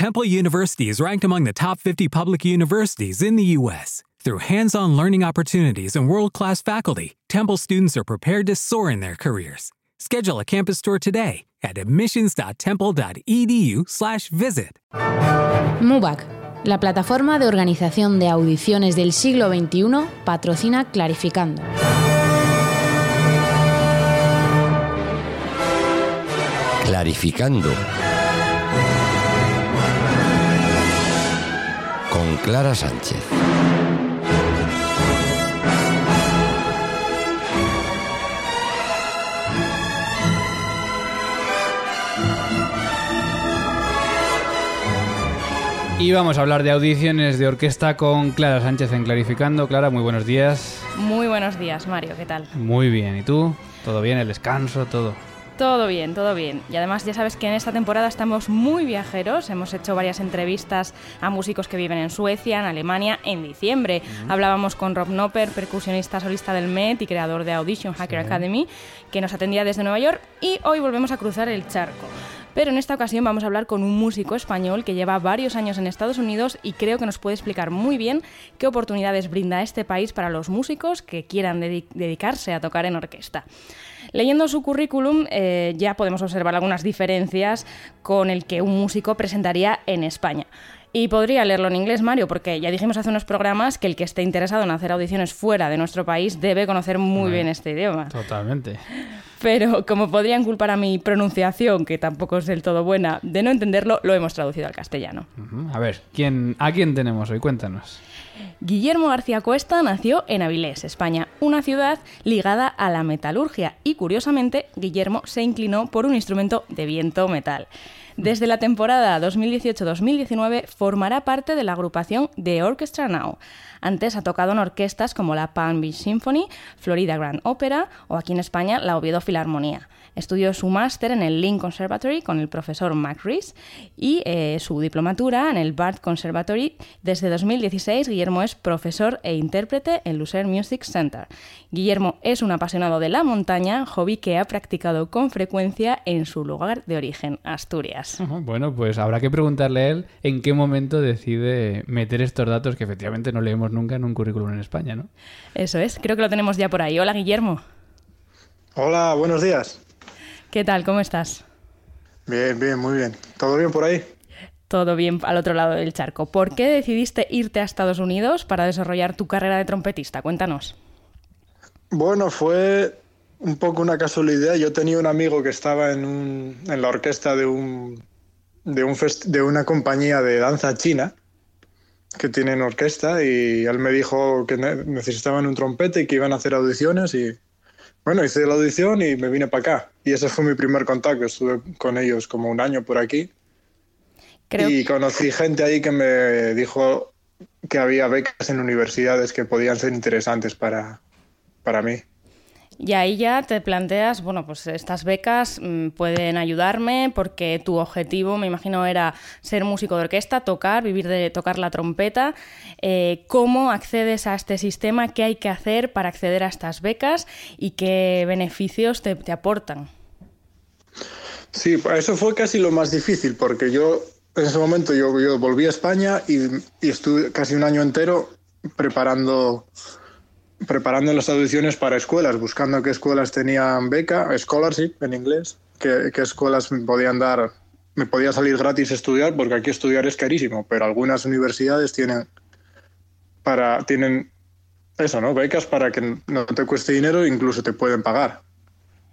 Temple University is ranked among the top 50 public universities in the U.S. Through hands on learning opportunities and world class faculty, Temple students are prepared to soar in their careers. Schedule a campus tour today at admissions.temple.edu/slash visit. MUBAC, la plataforma de organización de audiciones del siglo XXI, patrocina Clarificando. Clarificando. Clara Sánchez. Y vamos a hablar de audiciones de orquesta con Clara Sánchez en Clarificando. Clara, muy buenos días. Muy buenos días, Mario, ¿qué tal? Muy bien, ¿y tú? ¿Todo bien? ¿El descanso? ¿Todo? Todo bien, todo bien. Y además ya sabes que en esta temporada estamos muy viajeros. Hemos hecho varias entrevistas a músicos que viven en Suecia, en Alemania, en diciembre. Hablábamos con Rob Nopper, percusionista solista del Met y creador de Audition Hacker Academy, que nos atendía desde Nueva York. Y hoy volvemos a cruzar el charco. Pero en esta ocasión vamos a hablar con un músico español que lleva varios años en Estados Unidos y creo que nos puede explicar muy bien qué oportunidades brinda este país para los músicos que quieran dedicarse a tocar en orquesta. Leyendo su currículum eh, ya podemos observar algunas diferencias con el que un músico presentaría en España. Y podría leerlo en inglés, Mario, porque ya dijimos hace unos programas que el que esté interesado en hacer audiciones fuera de nuestro país debe conocer muy bien este idioma. Totalmente. Pero como podrían culpar a mi pronunciación, que tampoco es del todo buena, de no entenderlo, lo hemos traducido al castellano. A ver, ¿quién, ¿a quién tenemos hoy? Cuéntanos. Guillermo García Cuesta nació en Avilés, España, una ciudad ligada a la metalurgia y curiosamente Guillermo se inclinó por un instrumento de viento metal. Desde la temporada 2018-2019 formará parte de la agrupación The Orchestra Now. Antes ha tocado en orquestas como la Palm Beach Symphony, Florida Grand Opera o aquí en España la Oviedo Filarmonía. Estudió su máster en el Link Conservatory con el profesor Mac Rees y eh, su diplomatura en el Bard Conservatory. Desde 2016, Guillermo es profesor e intérprete en Lucer Music Center. Guillermo es un apasionado de la montaña, hobby que ha practicado con frecuencia en su lugar de origen, Asturias. Bueno, pues habrá que preguntarle a él en qué momento decide meter estos datos que efectivamente no leemos nunca en un currículum en España, ¿no? Eso es, creo que lo tenemos ya por ahí. Hola, Guillermo. Hola, buenos días. ¿Qué tal? ¿Cómo estás? Bien, bien, muy bien. ¿Todo bien por ahí? Todo bien al otro lado del charco. ¿Por qué decidiste irte a Estados Unidos para desarrollar tu carrera de trompetista? Cuéntanos. Bueno, fue un poco una casualidad. Yo tenía un amigo que estaba en, un, en la orquesta de, un, de, un de una compañía de danza china que tienen orquesta y él me dijo que necesitaban un trompete y que iban a hacer audiciones y bueno, hice la audición y me vine para acá. Y ese fue mi primer contacto. Estuve con ellos como un año por aquí. Y conocí gente ahí que me dijo que había becas en universidades que podían ser interesantes para, para mí. Y ahí ya te planteas, bueno, pues estas becas mm, pueden ayudarme porque tu objetivo, me imagino, era ser músico de orquesta, tocar, vivir de tocar la trompeta. Eh, ¿Cómo accedes a este sistema? ¿Qué hay que hacer para acceder a estas becas? ¿Y qué beneficios te, aportan? Sí, eso fue casi lo más difícil porque yo en ese momento yo, volví a España y, y estuve casi un año entero preparando preparando las audiciones para escuelas, buscando qué escuelas tenían beca, scholarship en inglés, qué, escuelas me podían dar, me podía salir gratis estudiar, porque aquí estudiar es carísimo, pero algunas universidades tienen para tienen eso, ¿no? Becas para que no te cueste dinero, incluso te pueden pagar.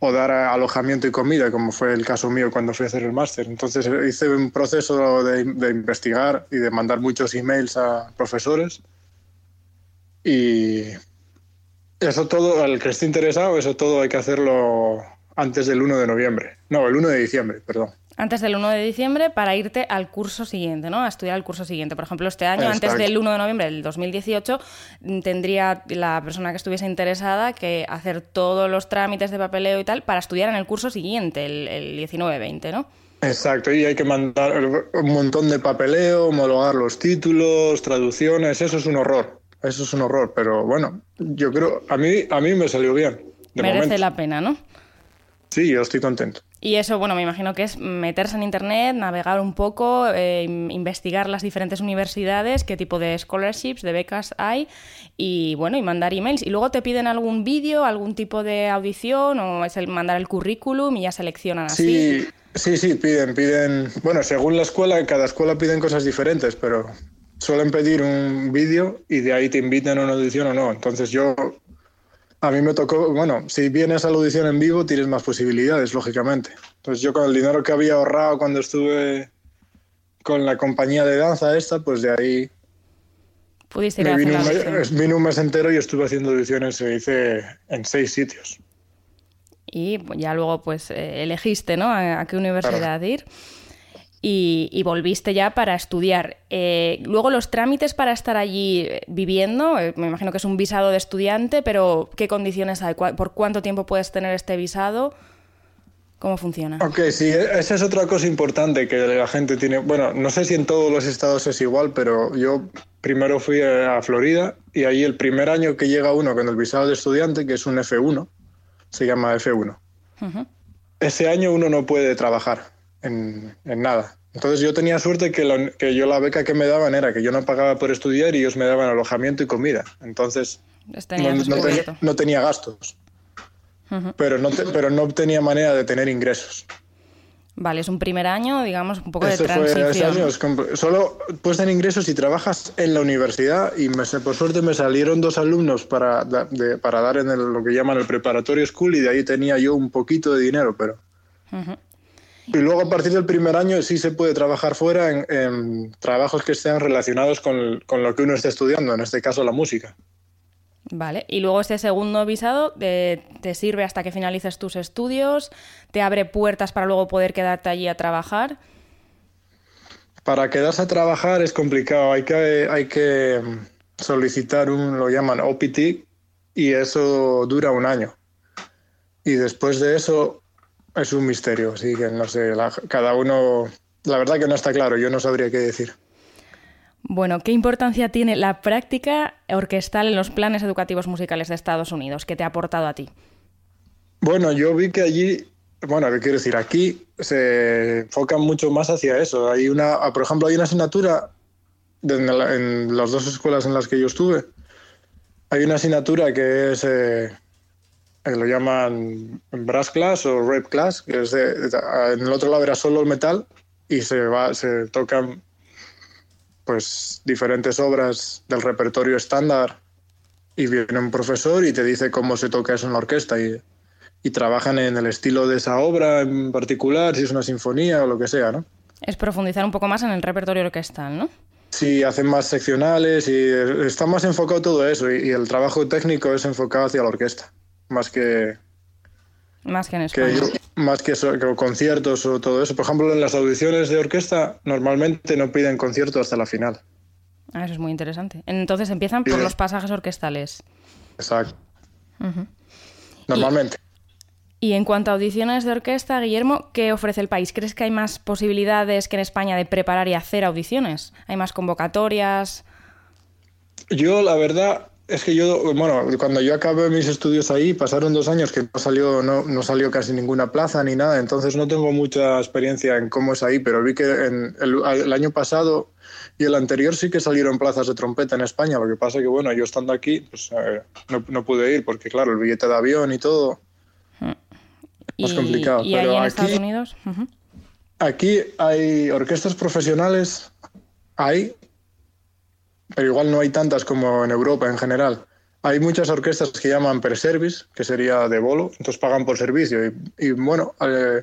O dar alojamiento y comida, como fue el caso mío cuando fui a hacer el máster. Entonces hice un proceso de, de investigar y de mandar muchos emails a profesores. Y, eso todo, al que esté interesado, eso todo hay que hacerlo antes del 1 de noviembre. No, el 1 de diciembre, perdón. Antes del 1 de diciembre para irte al curso siguiente, ¿no? A estudiar el curso siguiente. Por ejemplo, este año, antes del 1 de noviembre del 2018, tendría la persona que estuviese interesada que hacer todos los trámites de papeleo y tal para estudiar en el curso siguiente, el, el 19-20, ¿no? Exacto, y hay que mandar un montón de papeleo, homologar los títulos, traducciones, eso es un horror. Eso es un horror, pero bueno, yo creo, a mí, a mí me salió bien. Merece la pena, ¿no? Sí, yo estoy contento. Y eso, bueno, me imagino que es meterse en Internet, navegar un poco, eh, investigar las diferentes universidades, qué tipo de scholarships, de becas hay, y bueno, y mandar emails. Y luego te piden algún vídeo, algún tipo de audición, o es el mandar el currículum y ya seleccionan así. Sí, sí, sí, piden, piden. Bueno, según la escuela, cada escuela piden cosas diferentes, pero suelen pedir un vídeo y de ahí te invitan a una audición o no. Entonces yo a mí me tocó, bueno, si vienes a la audición en vivo tienes más posibilidades, lógicamente. Entonces yo con el dinero que había ahorrado cuando estuve con la compañía de danza esta, pues de ahí... Pudiste ir a vino, un mes, vino un mes entero y estuve haciendo audiciones, se hice en seis sitios. Y ya luego pues eh, elegiste, ¿no? A, qué universidad ir y, volviste ya para estudiar. Eh, luego los trámites para estar allí viviendo, eh, me imagino que es un visado de estudiante, pero ¿qué condiciones hay? ¿Por cuánto tiempo puedes tener este visado? ¿Cómo funciona? Ok, sí, e-, esa es otra cosa importante que la gente tiene. Bueno, no sé si en todos los estados es igual, pero yo primero fui a Florida y ahí el primer año que llega uno con el visado de estudiante, que es un F1, se llama F1. Ese año uno no puede trabajar en, nada. Entonces yo tenía suerte que, que, yo la beca que me daban era que yo no pagaba por estudiar y ellos me daban alojamiento y comida. Entonces no, tenía gastos. pero, no pero no tenía manera de tener ingresos. Vale, es un primer año, digamos, un poco de transición. solo puedes tener ingresos si trabajas en la universidad y me, por suerte me salieron dos alumnos para, para dar en lo que llaman el preparatorio school y de ahí tenía yo un poquito de dinero, pero... Y luego a partir del primer año sí se puede trabajar fuera en, trabajos que estén relacionados con, lo que uno está estudiando, en este caso la música. Vale, y luego este segundo visado te, te sirve hasta que finalices tus estudios, te abre puertas para luego poder quedarte allí a trabajar. Para quedarse a trabajar es complicado, hay que, hay que solicitar un, lo llaman OPT, y eso dura un año. Y después de eso es un misterio, así que no sé, cada uno, la verdad que no está claro, yo no sabría qué decir. Bueno, ¿qué importancia tiene la práctica orquestal en los planes educativos musicales de Estados Unidos? ¿Qué te ha aportado a ti? Bueno, yo vi que allí, bueno, ¿qué quiero decir? Aquí se enfocan mucho más hacia eso. Hay una, por ejemplo, hay una asignatura en, las dos escuelas en las que yo estuve. Hay una asignatura que es eh, lo llaman brass class o rap class, que es en el otro lado era solo el metal y se va, se tocan pues diferentes obras del repertorio estándar y viene un profesor y te dice cómo se toca eso en la orquesta y, y trabajan en el estilo de esa obra en particular, si es una sinfonía o lo que sea, ¿no? Es profundizar un poco más en el repertorio orquestal, ¿no? Sí, hacen más seccionales y está más enfocado todo eso y el trabajo técnico es enfocado hacia la orquesta más que... Más que en España. más que, conciertos o todo eso. Por ejemplo, en las audiciones de orquesta normalmente no piden concierto hasta la final. Ah, eso es muy interesante. Entonces empiezan por los pasajes orquestales. Exacto. Normalmente. Y, y, en cuanto a audiciones de orquesta, Guillermo, ¿qué ofrece el país? ¿Crees que hay más posibilidades que en España de preparar y hacer audiciones? ¿Hay más convocatorias? Yo, la verdad, es que yo, bueno, cuando yo acabé mis estudios ahí, pasaron dos años que no salió, no, no, salió casi ninguna plaza ni nada, entonces no tengo mucha experiencia en cómo es ahí, pero vi que en el, año pasado y el anterior sí que salieron plazas de trompeta en España, lo que pasa que, bueno, yo estando aquí, pues eh, no, no, pude ir porque, claro, el billete de avión y todo es complicado. ¿Y pero en aquí, Estados Unidos? Aquí hay orquestas profesionales, hay, pero igual no hay tantas como en Europa en general. Hay muchas orquestas que llaman per service, que sería de bolo, entonces pagan por servicio. Y, bueno, eh,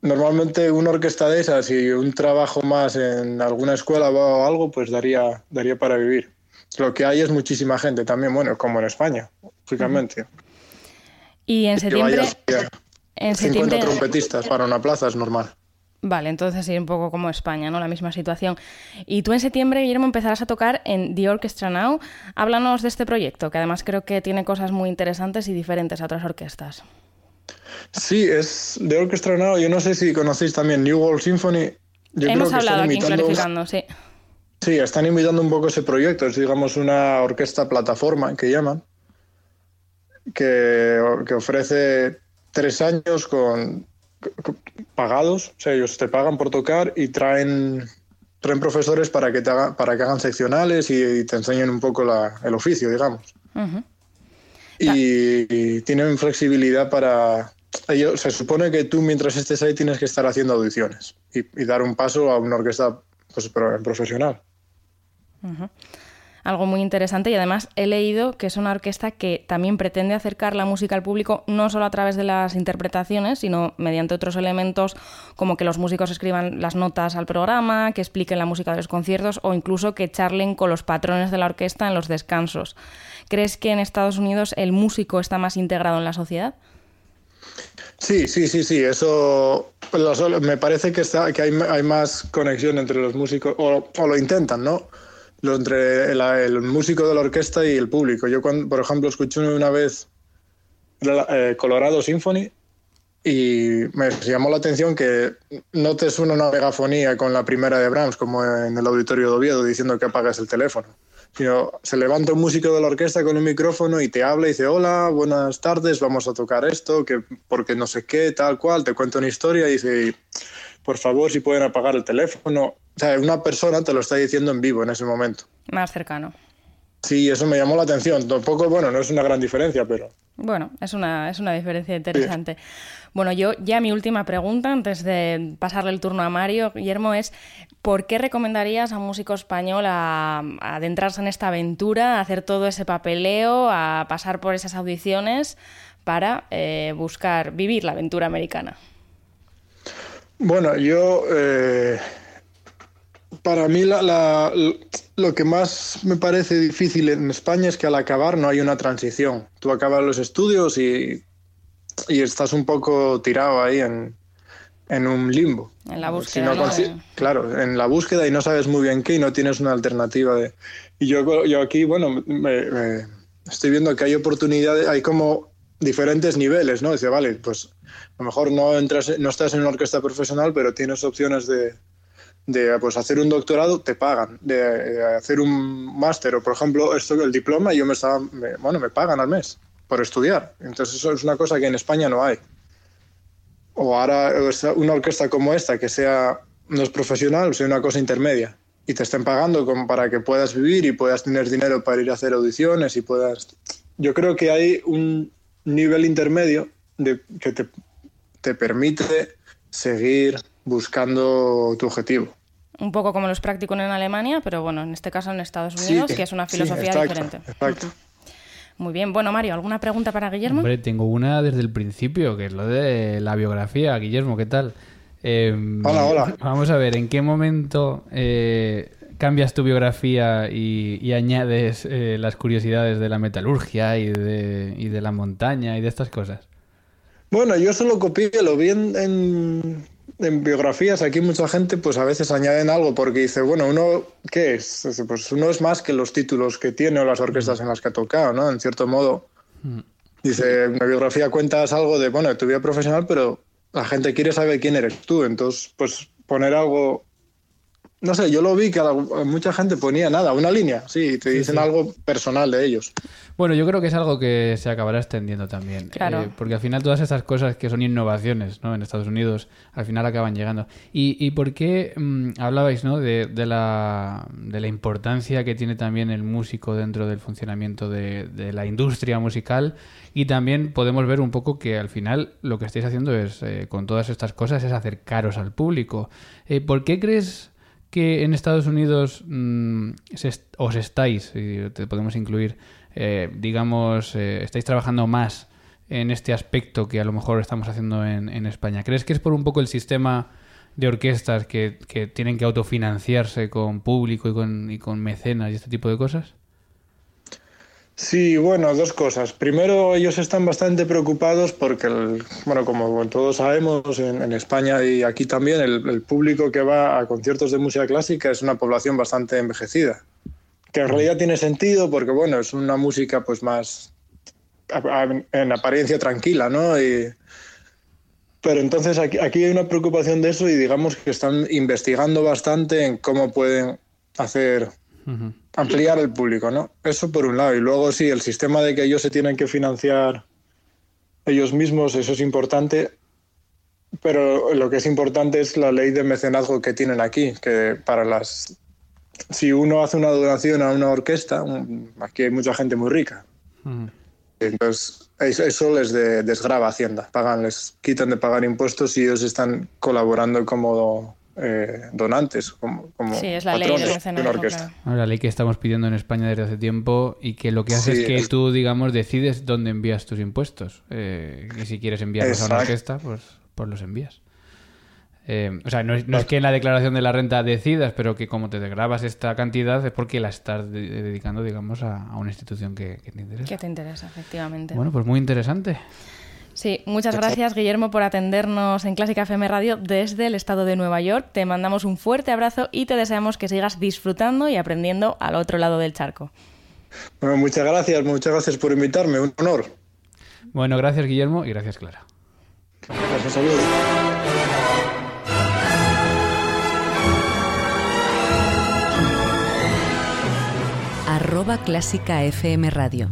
normalmente una orquesta de esas y un trabajo más en alguna escuela o algo, pues daría, daría para vivir. Lo que hay es muchísima gente también, bueno, como en España, lógicamente. Y en septiembre... en septiembre... trompetistas para una plaza es normal. Vale, entonces sí, un poco como España, ¿no? La misma situación. Y tú en septiembre, Guillermo, empezarás a tocar en The Orchestra Now. Háblanos de este proyecto, que además creo que tiene cosas muy interesantes y diferentes a otras orquestas. Sí, es The Orchestra Now. Yo no sé si conocéis también New World Symphony. Hemos hablado aquí Clarificando, sí. Sí, están invitando un poco ese proyecto. Es, digamos, una orquesta plataforma que llaman, que, que ofrece tres años con, pagados, o sea, ellos te pagan por tocar y traen traen profesores para que te para que hagan seccionales y, te enseñen un poco el oficio, digamos. y, tienen flexibilidad para ellos, se supone que tú mientras estés ahí tienes que estar haciendo audiciones y, dar un paso a una orquesta pues, profesional algo muy interesante y además he leído que es una orquesta que también pretende acercar la música al público no solo a través de las interpretaciones, sino mediante otros elementos como que los músicos escriban las notas al programa, que expliquen la música de los conciertos o incluso que charlen con los patrones de la orquesta en los descansos. ¿Crees que en Estados Unidos el músico está más integrado en la sociedad? Sí, sí, sí, sí. Eso me parece que, está, que hay, más conexión entre los músicos, o, o lo intentan, ¿no? Lo entre el, músico de la orquesta y el público. Yo, cuando, por ejemplo, escuché una vez eh, Colorado Symphony y me llamó la atención que no te suena una megafonía con la primera de Brahms, como en el auditorio de Oviedo, diciendo que apagas el teléfono. Sino se levanta un músico de la orquesta con un micrófono y te habla y dice, hola, buenas tardes, vamos a tocar esto, que porque no sé qué, tal cual, te cuenta una historia y dice, por favor, si pueden apagar el teléfono. O sea, una persona te lo está diciendo en vivo en ese momento. Más cercano. Sí, eso me llamó la atención. Tampoco, bueno, no es una gran diferencia, pero... Bueno, es una, es una diferencia interesante. Bueno, yo ya mi última pregunta, antes de pasarle el turno a Mario, Guillermo, es ¿por qué recomendarías a un músico español a, adentrarse en esta aventura, a hacer todo ese papeleo, a pasar por esas audiciones para eh, buscar vivir la aventura americana? Bueno, yo... Eh para mí lo que más me parece difícil en España es que al acabar no hay una transición. Tú acabas los estudios y, estás un poco tirado ahí en, un limbo. En la búsqueda. Claro, en la búsqueda y no sabes muy bien qué y no tienes una alternativa. De... Y yo, yo aquí, bueno, estoy viendo que hay oportunidades, hay como diferentes niveles, ¿no? Dice, vale, pues a lo mejor no, entras, no estás en una orquesta profesional, pero tienes opciones de de pues, hacer un doctorado, te pagan. De, hacer un máster o, por ejemplo, esto el diploma, yo me estaba, bueno, me pagan al mes por estudiar. Entonces eso es una cosa que en España no hay. O ahora una orquesta como esta, que sea no es profesional, sea una cosa intermedia y te estén pagando como para que puedas vivir y puedas tener dinero para ir a hacer audiciones y puedas... Yo creo que hay un nivel intermedio de, que te, te permite seguir buscando tu objetivo un poco como los practican en Alemania, pero bueno, en este caso en Estados Unidos, que es una filosofía diferente. Exacto. Muy bien. Bueno, Mario, ¿alguna pregunta para Guillermo? Hombre, tengo una desde el principio, que es lo de la biografía. Guillermo, ¿qué tal? Em, hola, hola. Vamos a ver, ¿en qué momento eh, cambias tu biografía y, añades eh, las curiosidades de la metalurgia y de, y de la montaña y de estas cosas? Bueno, yo solo copié, lo vi en en biografías aquí mucha gente pues a veces añaden algo porque dice, bueno, uno, ¿qué es? Pues uno es más que los títulos que tiene o las orquestas en las que ha tocado, ¿no? En cierto modo. Mm. Dice, en la biografía cuentas algo de, bueno, de tu vida profesional, pero la gente quiere saber quién eres tú. Entonces, pues poner algo no sé, yo lo vi que mucha gente ponía nada, una línea, sí, te dicen algo personal de ellos. Bueno, yo creo que es algo que se acabará extendiendo también. Claro. Eh, porque al final todas estas cosas que son innovaciones ¿no? en Estados Unidos, al final acaban llegando. ¿Y, y por qué mm, hablabais ¿no? de, de, la, de la importancia que tiene también el músico dentro del funcionamiento de, de, la industria musical? Y también podemos ver un poco que al final lo que estáis haciendo es, eh, con todas estas cosas, es acercaros al público. Eh, ¿Por qué crees que en Estados Unidos mm, os estáis, y te podemos incluir, eh, digamos, eh, estáis trabajando más en este aspecto que a lo mejor estamos haciendo en, España? ¿Crees que es por un poco el sistema de orquestas que, que tienen que autofinanciarse con público y con, y con mecenas y este tipo de cosas? Sí, bueno, dos cosas. Primero, ellos están bastante preocupados porque, bueno, como todos sabemos, en, España y aquí también, el, público que va a conciertos de música clásica es una población bastante envejecida. Que en realidad tiene sentido porque, bueno, es una música pues más en apariencia tranquila, ¿no? pero entonces aquí, aquí hay una preocupación de eso y digamos que están investigando bastante en cómo pueden hacer ampliar el público, ¿no? Eso por un lado. Y luego sí, el sistema de que ellos se tienen que financiar ellos mismos, eso es importante, pero lo que es importante es la ley de mecenazgo que tienen aquí, que para las... Si uno hace una donación a una orquesta, aquí hay mucha gente muy rica. Entonces, eso les desgraba Hacienda. Pagan, les quitan de pagar impuestos y ellos están colaborando como eh, donantes, como, como sí, es la ley de una orquesta. La ley que estamos pidiendo en España desde hace tiempo y que lo que hace es que tú, digamos, decides dónde envías tus impuestos. Eh, y si quieres enviarlos a una orquesta, pues, pues los envías. Eh, o sea, no es, que en la declaración de la renta decidas, pero que como te grabas esta cantidad es porque la estás dedicando, digamos, a, una institución que, te interesa. Que te interesa, efectivamente. Bueno, pues muy interesante. Sí, muchas gracias Guillermo por atendernos en Clásica FM Radio desde el estado de Nueva York. Te mandamos un fuerte abrazo y te deseamos que sigas disfrutando y aprendiendo al otro lado del charco. Bueno, muchas gracias, muchas gracias por invitarme, un honor. Bueno, gracias Guillermo y gracias Clara. Gracias, saludos. arroba clásica FM Radio.